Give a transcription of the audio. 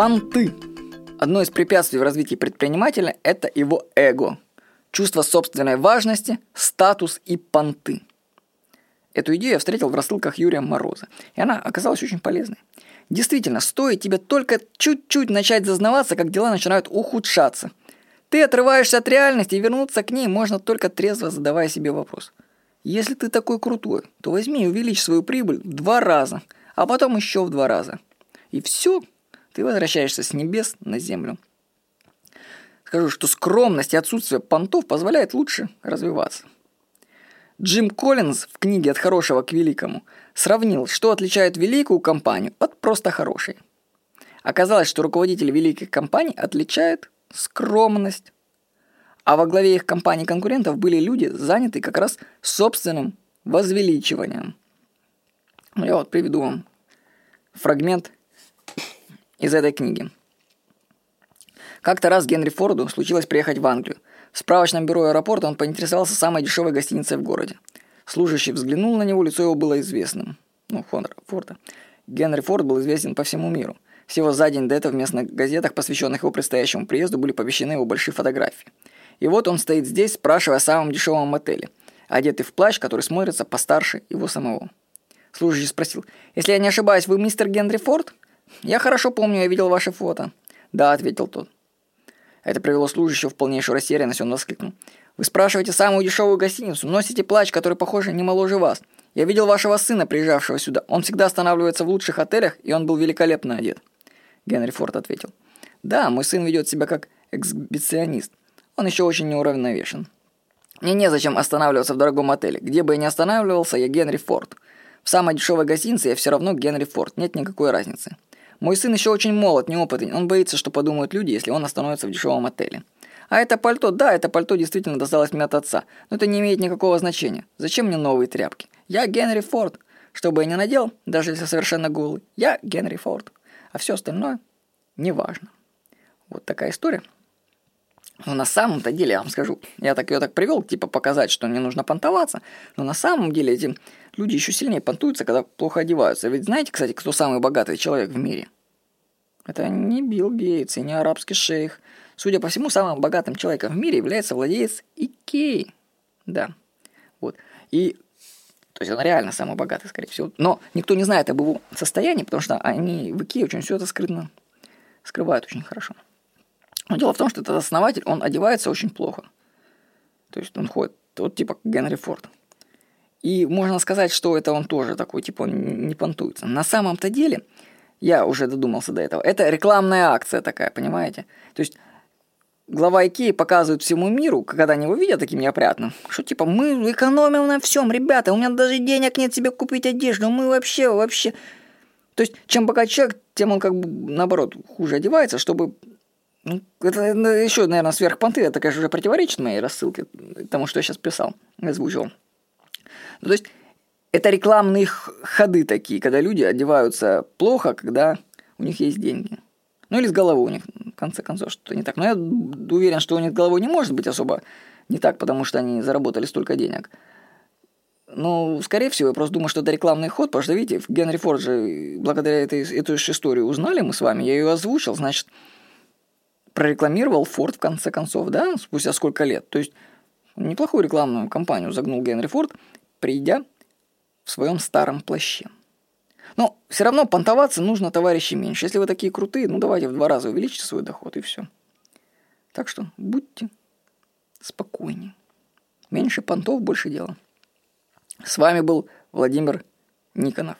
Понты. Одно из препятствий в развитии предпринимателя – это его эго. Чувство собственной важности, статус и понты. Эту идею я встретил в рассылках Юрия Мороза, и она оказалась очень полезной. Действительно, стоит тебе только чуть-чуть начать зазнаваться, как дела начинают ухудшаться. Ты отрываешься от реальности, и вернуться к ней можно только трезво задавая себе вопрос. Если ты такой крутой, то возьми и увеличь свою прибыль в два раза, а потом еще в два раза. И все, ты возвращаешься с небес на землю. Скажу, что скромность и отсутствие понтов позволяет лучше развиваться. Джим Коллинз в книге «От хорошего к великому» сравнил, что отличает великую компанию от просто хорошей. Оказалось, что руководители великих компаний отличают скромность. А во главе их компаний-конкурентов были люди, занятые как раз собственным возвеличиванием. Я вот приведу вам фрагмент из этой книги. Как-то раз Генри Форду случилось приехать в Англию – в справочном бюро аэропорта он поинтересовался самой дешевой гостиницей в городе. Служащий взглянул на него, лицо его было известным. Ну, Форда. Генри Форд был известен по всему миру. Всего за день до этого в местных газетах, посвященных его предстоящему приезду, были помещены его большие фотографии. И вот он стоит здесь, спрашивая о самом дешевом мотеле, одетый в плащ, который смотрится постарше его самого. Служащий спросил, «Если я не ошибаюсь, вы мистер Генри Форд?» «Я хорошо помню, я видел ваше фото». «Да», — ответил тот. Это привело служащего в полнейшую растерянность, он воскликнул. «Вы спрашиваете самую дешевую гостиницу, носите плащ, который, похоже, не моложе вас. Я видел вашего сына, приезжавшего сюда. Он всегда останавливается в лучших отелях, и он был великолепно одет». Генри Форд ответил. «Да, мой сын ведет себя как эксгибиционист. Он еще очень неуравновешен. Мне незачем останавливаться в дорогом отеле. Где бы я ни останавливался, я Генри Форд. В самой дешевой гостинице я все равно Генри Форд. Нет никакой разницы. Мой сын еще очень молод, неопытный. Он боится, что подумают люди, если он остановится в дешевом отеле. А это пальто, да, это пальто действительно досталось мне от отца. Но это не имеет никакого значения. Зачем мне новые тряпки? Я Генри Форд. Что бы я ни надел, даже если совершенно голый, я Генри Форд. А все остальное неважно. Вот такая история. Но на самом-то деле, я вам скажу, я так ее так привел, типа показать, что не нужно понтоваться, но на самом деле эти люди еще сильнее понтуются, когда плохо одеваются. Ведь знаете, кстати, кто самый богатый человек в мире? Это не Билл Гейтс и не арабский шейх. Судя по всему, самым богатым человеком в мире является владелец Икеи. Да. Вот. И то есть он реально самый богатый, скорее всего. Но никто не знает об его состоянии, потому что они в Икее очень все это скрытно скрывают очень хорошо. Но дело в том, что этот основатель, он одевается очень плохо. То есть он ходит вот типа Генри Форд. И можно сказать, что это он тоже такой, типа он не понтуется. На самом-то деле, я уже додумался до этого, это рекламная акция такая, понимаете? То есть глава Икеи показывает всему миру, когда они его видят таким неопрятным, что типа мы экономим на всем, ребята, у меня даже денег нет себе купить одежду, мы вообще, вообще... То есть, чем богаче человек, тем он как бы, наоборот, хуже одевается, чтобы ну, это еще, наверное, сверхпонты. Это, конечно, уже противоречит моей рассылке, тому, что я сейчас писал, озвучил. Ну, то есть, это рекламные ходы такие, когда люди одеваются плохо, когда у них есть деньги. Ну, или с головой у них, в конце концов, что-то не так. Но я уверен, что у них с головой не может быть особо не так, потому что они заработали столько денег. Ну, скорее всего, я просто думаю, что это рекламный ход, потому что, видите, Генри Форд же, благодаря этой, эту историю узнали мы с вами, я ее озвучил, значит, прорекламировал Форд в конце концов, да, спустя сколько лет. То есть неплохую рекламную кампанию загнул Генри Форд, придя в своем старом плаще. Но все равно понтоваться нужно, товарищи, меньше. Если вы такие крутые, ну давайте в два раза увеличьте свой доход и все. Так что будьте спокойнее. Меньше понтов, больше дела. С вами был Владимир Никонов.